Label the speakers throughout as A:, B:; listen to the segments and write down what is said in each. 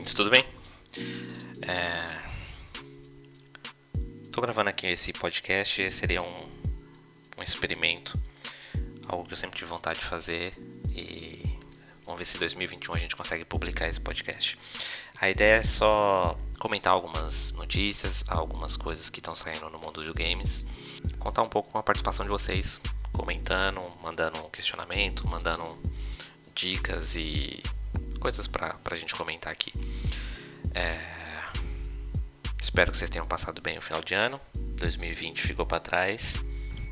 A: Ouvintes, tudo bem? É... Tô gravando aqui esse podcast, seria um, um experimento, algo que eu sempre tive vontade de fazer e vamos ver se em 2021 a gente consegue publicar esse podcast. A ideia é só comentar algumas notícias, algumas coisas que estão saindo no mundo dos games, contar um pouco com a participação de vocês, comentando, mandando um questionamento, mandando dicas e coisas pra, pra gente comentar aqui. É... Espero que vocês tenham passado bem o final de ano. 2020 ficou para trás.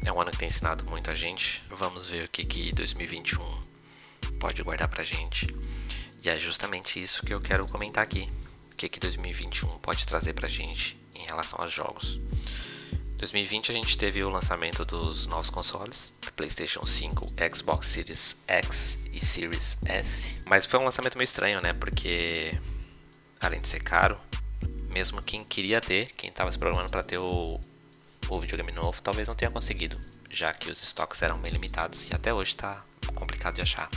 A: É um ano que tem ensinado muito a gente. Vamos ver o que, que 2021 pode guardar pra gente. E é justamente isso que eu quero comentar aqui. O que, que 2021 pode trazer pra gente em relação aos jogos. 2020 a gente teve o lançamento dos novos consoles, PlayStation 5, Xbox Series X e Series S. Mas foi um lançamento meio estranho, né? Porque além de ser caro, mesmo quem queria ter, quem estava se programando para ter o, o videogame novo, talvez não tenha conseguido, já que os estoques eram bem limitados e até hoje está complicado de achar.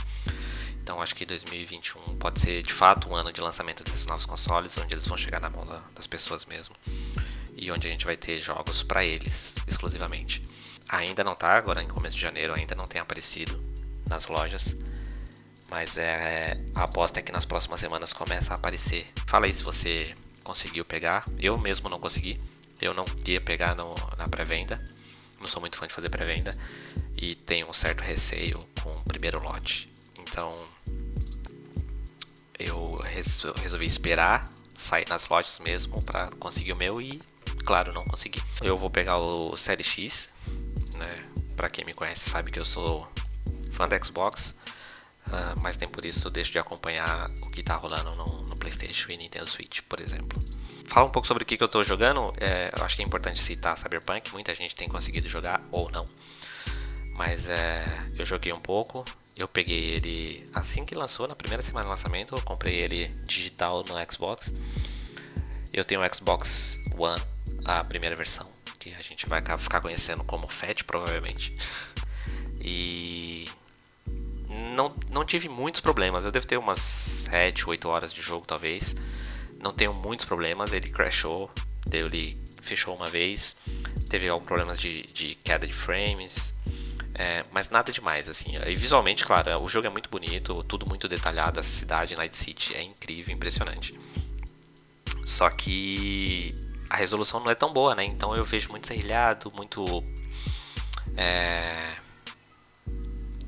A: Então acho que 2021 pode ser de fato um ano de lançamento desses novos consoles, onde eles vão chegar na mão da, das pessoas mesmo e onde a gente vai ter jogos para eles exclusivamente. Ainda não tá, agora em começo de janeiro ainda não tem aparecido nas lojas, mas é a aposta é que nas próximas semanas começa a aparecer. Fala aí se você conseguiu pegar. Eu mesmo não consegui. Eu não queria pegar no, na pré-venda. Não sou muito fã de fazer pré-venda e tenho um certo receio com o primeiro lote. Então eu resolvi esperar sair nas lojas mesmo para conseguir o meu e Claro, não consegui. Eu vou pegar o Série X, né? Pra quem me conhece sabe que eu sou fã da Xbox, uh, mas nem por isso eu deixo de acompanhar o que tá rolando no, no PlayStation e Nintendo Switch, por exemplo. Fala um pouco sobre o que, que eu tô jogando. É, eu acho que é importante citar Cyberpunk. Muita gente tem conseguido jogar ou não. Mas é, eu joguei um pouco. Eu peguei ele assim que lançou, na primeira semana de lançamento. Eu comprei ele digital no Xbox. Eu tenho o Xbox One a primeira versão, que a gente vai ficar conhecendo como FAT provavelmente. E não, não tive muitos problemas. Eu devo ter umas 7, 8 horas de jogo talvez. Não tenho muitos problemas. Ele crashou, ele fechou uma vez. Teve alguns problemas de, de queda de frames. É, mas nada demais, assim. E visualmente, claro, o jogo é muito bonito, tudo muito detalhado, a cidade Night City é incrível, impressionante. Só que a resolução não é tão boa, né? Então eu vejo muito serrilhado, muito. É,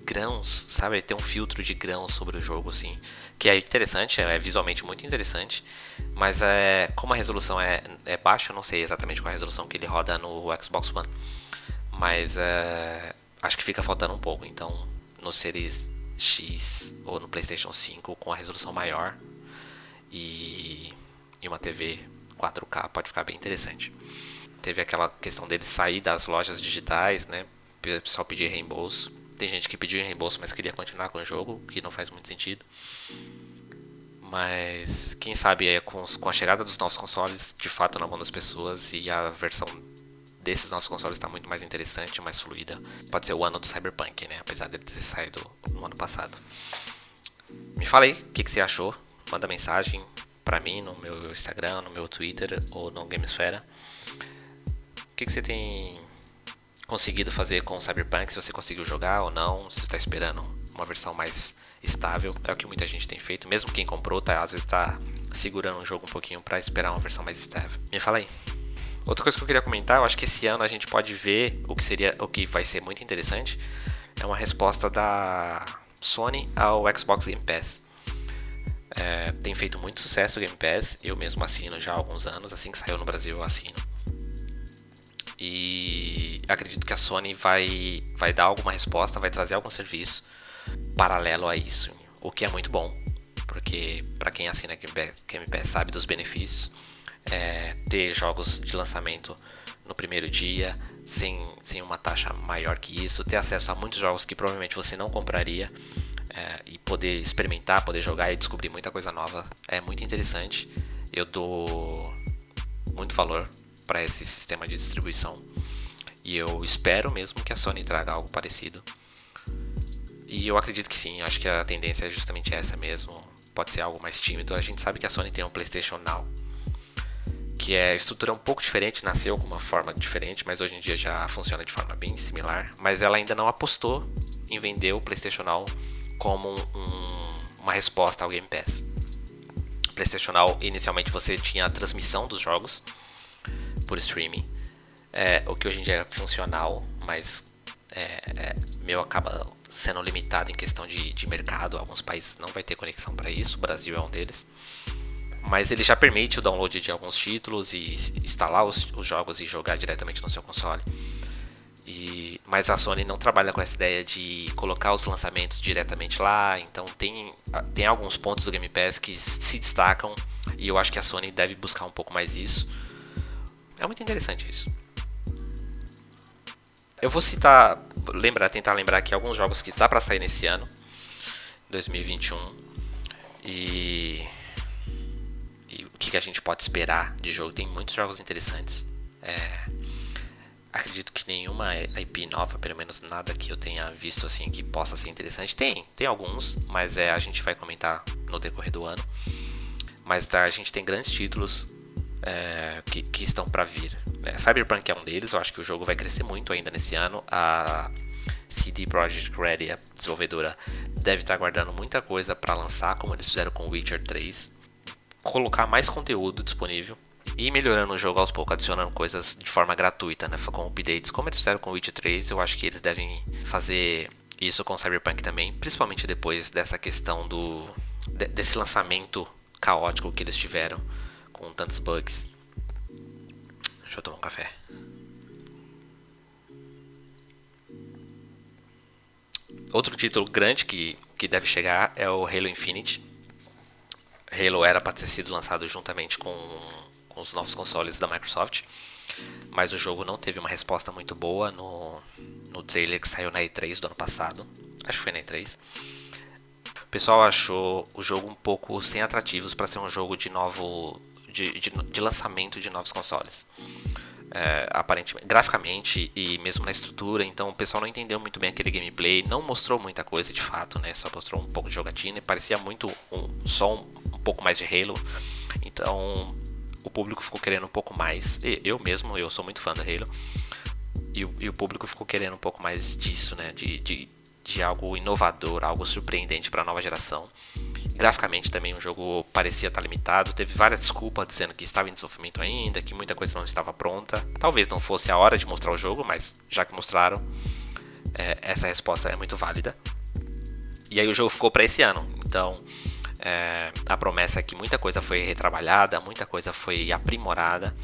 A: grãos, sabe? Tem um filtro de grãos sobre o jogo, assim. Que é interessante, é visualmente muito interessante. Mas é, como a resolução é, é baixa, eu não sei exatamente qual a resolução que ele roda no Xbox One. Mas é, acho que fica faltando um pouco. Então, no Series X ou no PlayStation 5 com a resolução maior e, e uma TV 4K pode ficar bem interessante. Teve aquela questão dele sair das lojas digitais, né? O pessoal pedir reembolso. Tem gente que pediu reembolso, mas queria continuar com o jogo, que não faz muito sentido. Mas quem sabe é com, com a chegada dos novos consoles, de fato na mão das pessoas e a versão desses novos consoles está muito mais interessante, mais fluida. Pode ser o ano do Cyberpunk, né? Apesar de ter saído no ano passado. Me fala aí o que, que você achou. Manda mensagem, para mim no meu Instagram, no meu Twitter ou no Gamesfera. O que, que você tem conseguido fazer com o Cyberpunk? Se você conseguiu jogar ou não? Se está esperando uma versão mais estável? É o que muita gente tem feito. Mesmo quem comprou, tá, às vezes está segurando o jogo um pouquinho para esperar uma versão mais estável. Me fala aí. Outra coisa que eu queria comentar, eu acho que esse ano a gente pode ver o que seria, o que vai ser muito interessante, é uma resposta da Sony ao Xbox Game Pass. É, tem feito muito sucesso o Game Pass, eu mesmo assino já há alguns anos, assim que saiu no Brasil eu assino. E acredito que a Sony vai, vai dar alguma resposta, vai trazer algum serviço paralelo a isso, o que é muito bom, porque para quem assina Game Pass sabe dos benefícios. É, ter jogos de lançamento no primeiro dia, sem, sem uma taxa maior que isso, ter acesso a muitos jogos que provavelmente você não compraria é, e poder experimentar, poder jogar e descobrir muita coisa nova é muito interessante. Eu dou muito valor para esse sistema de distribuição e eu espero mesmo que a Sony traga algo parecido. E eu acredito que sim, acho que a tendência é justamente essa mesmo. pode ser algo mais tímido. A gente sabe que a Sony tem um PlayStation Now, que é estrutura um pouco diferente, nasceu com uma forma diferente, mas hoje em dia já funciona de forma bem similar. Mas ela ainda não apostou em vender o PlayStation Now como um, uma resposta ao Game Pass. PlayStation Now, inicialmente você tinha a transmissão dos jogos por streaming, é, o que hoje em dia é funcional, mas é, é, meu acaba sendo limitado em questão de, de mercado. Alguns países não vai ter conexão para isso, o Brasil é um deles. Mas ele já permite o download de alguns títulos e instalar os, os jogos e jogar diretamente no seu console. E, mas a Sony não trabalha com essa ideia de colocar os lançamentos diretamente lá, então tem, tem alguns pontos do Game Pass que se destacam e eu acho que a Sony deve buscar um pouco mais isso. É muito interessante isso. Eu vou citar, lembrar, tentar lembrar aqui alguns jogos que tá para sair nesse ano, 2021. E, e o que, que, a gente pode esperar de jogo. Tem muitos jogos interessantes. É, acredito que nenhuma IP nova, pelo menos nada que eu tenha visto assim que possa ser interessante. Tem, tem alguns, mas é, a gente vai comentar no decorrer do ano. Mas tá, a gente tem grandes títulos é, que, que, estão para vir. É, Cyberpunk é um deles, eu acho que o jogo vai crescer muito ainda nesse ano. A CD Projekt Red, a desenvolvedora, deve estar tá guardando muita coisa para lançar, como eles fizeram com Witcher 3. Colocar mais conteúdo disponível e melhorando o jogo aos poucos, adicionando coisas de forma gratuita, né, com updates, como eles fizeram com Witcher 3. Eu acho que eles devem fazer isso com Cyberpunk também, principalmente depois dessa questão do desse lançamento caótico que eles tiveram com tantos bugs. Deixa eu tomar um café. Outro título grande que, que deve chegar é o Halo Infinite. Halo era para ter sido lançado juntamente com, com os novos consoles da Microsoft, mas o jogo não teve uma resposta muito boa no, no trailer que saiu na E3 do ano passado. Acho que foi na E3. O pessoal achou o jogo um pouco sem atrativos para ser um jogo de novo de, de, de lançamento de novos consoles. É, aparentemente, graficamente e mesmo na estrutura, então o pessoal não entendeu muito bem aquele gameplay, não mostrou muita coisa de fato, né? Só mostrou um pouco de jogatina e parecia muito um, só um, um pouco mais de Halo. Então o público ficou querendo um pouco mais. Eu mesmo, eu sou muito fã da Halo. E o, e o público ficou querendo um pouco mais disso, né? De, de, de algo inovador, algo surpreendente para a nova geração. Graficamente também o jogo parecia estar limitado, teve várias desculpas dizendo que estava em desenvolvimento ainda, que muita coisa não estava pronta. Talvez não fosse a hora de mostrar o jogo, mas já que mostraram, é, essa resposta é muito válida. E aí o jogo ficou para esse ano, então é, a promessa é que muita coisa foi retrabalhada, muita coisa foi aprimorada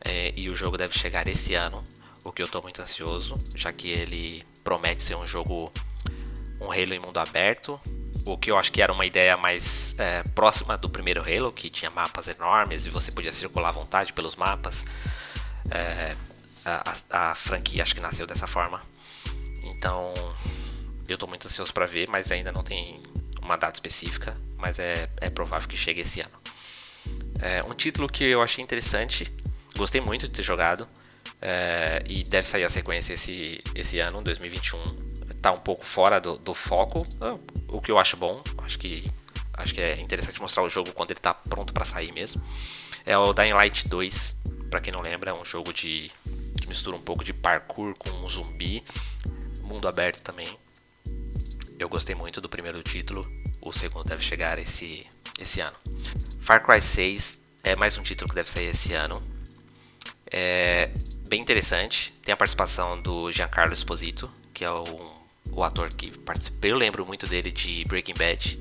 A: é, e o jogo deve chegar esse ano, o que eu estou muito ansioso, já que ele promete ser um jogo, um Halo em mundo aberto, o que eu acho que era uma ideia mais é, próxima do primeiro Halo, que tinha mapas enormes e você podia circular à vontade pelos mapas. É, a, a, franquia acho que nasceu dessa forma. Então eu estou muito ansioso para ver, mas ainda não tem uma data específica, mas é, é provável que chegue esse ano. É, um título que eu achei interessante, gostei muito de ter jogado, é, e deve sair a sequência esse, esse ano, 2021 tá um pouco fora do, do foco, o que eu acho bom. Acho que acho que é interessante mostrar o jogo quando ele tá pronto para sair mesmo. É o Dying Light 2, para quem não lembra, é um jogo de que mistura um pouco de parkour com um zumbi, mundo aberto também. Eu gostei muito do primeiro título, o segundo deve chegar esse esse ano. Far Cry 6 é mais um título que deve sair esse ano. É bem interessante, tem a participação do Giancarlo Esposito, que é um o ator que participou, eu lembro muito dele de Breaking Bad,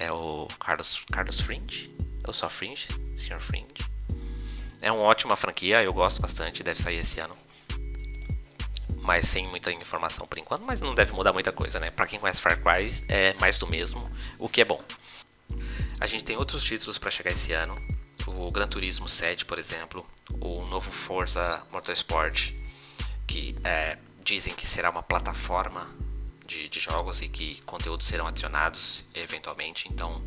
A: é o Carlos, Carlos Fringe, ou só Fringe, Sr. Fringe. É uma ótima franquia, eu gosto bastante, deve sair esse ano. Mas sem muita informação por enquanto, mas não deve mudar muita coisa, né? Pra quem conhece Far Cry, é mais do mesmo, o que é bom. A gente tem outros títulos para chegar esse ano. O Gran Turismo 7, por exemplo, o novo Forza Motorsport, que é, dizem que será uma plataforma de, de jogos e que conteúdos serão adicionados eventualmente, então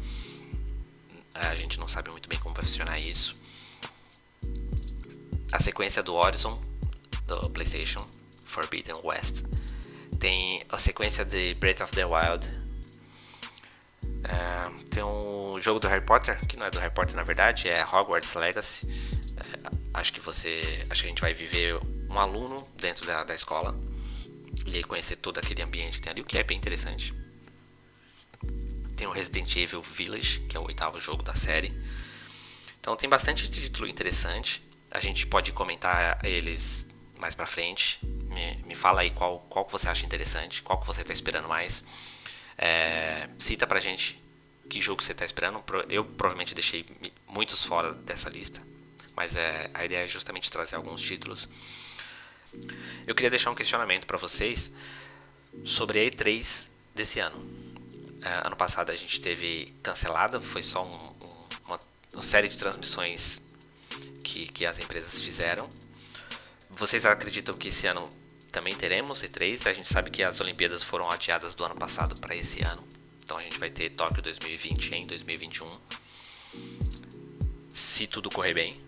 A: a gente não sabe muito bem como vai funcionar isso. A sequência do Horizon, do PlayStation, Forbidden West, tem a sequência de Breath of the Wild, É, tem um jogo do Harry Potter, que não é do Harry Potter na verdade, é Hogwarts Legacy. É, acho que você. Acho que a gente vai viver um aluno dentro da, da escola e aí conhecer todo aquele ambiente que tem ali, o que é bem interessante. Tem o Resident Evil Village, que é o oitavo jogo da série. Então tem bastante título interessante. A gente pode comentar eles mais pra frente. Me, me fala aí qual, qual que você acha interessante, qual que você tá esperando mais. É, cita pra gente que jogo você tá esperando. Eu provavelmente deixei muitos fora dessa lista. Mas é, a ideia é justamente trazer alguns títulos. Eu queria deixar um questionamento para vocês sobre a E3 desse ano. É, ano passado a gente teve cancelada, foi só um, um, uma, uma, série de transmissões que, que as empresas fizeram. Vocês acreditam que esse ano também teremos E3? A gente sabe que as Olimpíadas foram adiadas do ano passado para esse ano. Então a gente vai ter Tóquio 2020 em 2021. Se tudo correr bem.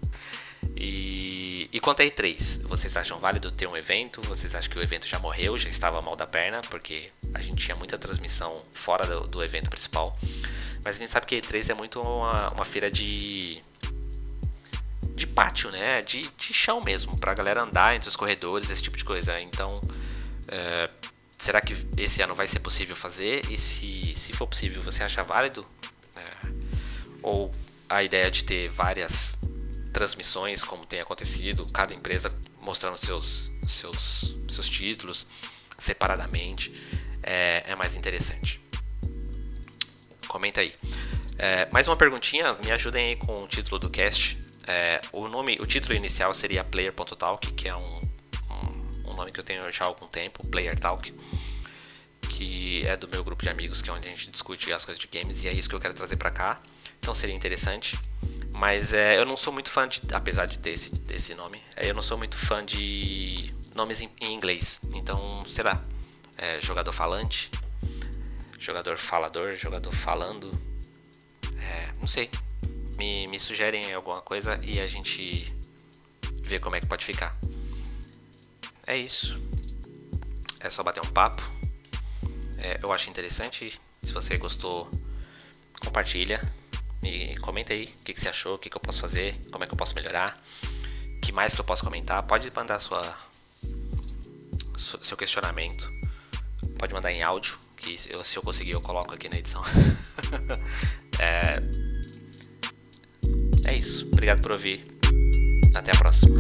A: E, e quanto a E3, vocês acham válido ter um evento? Vocês acham que o evento já morreu, já estava mal da perna? Porque a gente tinha muita transmissão fora do, do evento principal. Mas a gente sabe que a E3 é muito uma, uma feira de. De pátio, né? De, de chão mesmo, pra galera andar entre os corredores, esse tipo de coisa. Então. É, será que esse ano vai ser possível fazer? E se, se for possível, você acha válido? É, ou a ideia de ter várias transmissões, como tem acontecido, cada empresa mostrando seus, seus, seus títulos separadamente, é, é mais interessante. Comenta aí. É, mais uma perguntinha, me ajudem aí com o título do cast. É, o nome, o título inicial seria Player.talk, que é um, um, um, nome que eu tenho já há algum tempo, Player Talk, que é do meu grupo de amigos, que é onde a gente discute as coisas de games, e é isso que eu quero trazer para cá. Então seria interessante. Mas é, eu não sou muito fã de. Apesar de ter esse, nome, é, eu não sou muito fã de nomes em, em inglês. Então, sei lá. É, jogador falante, jogador falador, jogador falando. É, não sei. Me, me sugerem alguma coisa e a gente vê como é que pode ficar. É isso. É só bater um papo. É, eu acho interessante. Se você gostou, compartilha. Me comenta aí o que, que você achou, o que, que eu posso fazer, como é que eu posso melhorar, o que mais que eu posso comentar. Pode mandar sua, seu questionamento. Pode mandar em áudio, que eu, se eu conseguir eu coloco aqui na edição. é. Obrigado por ouvir. Até a próxima.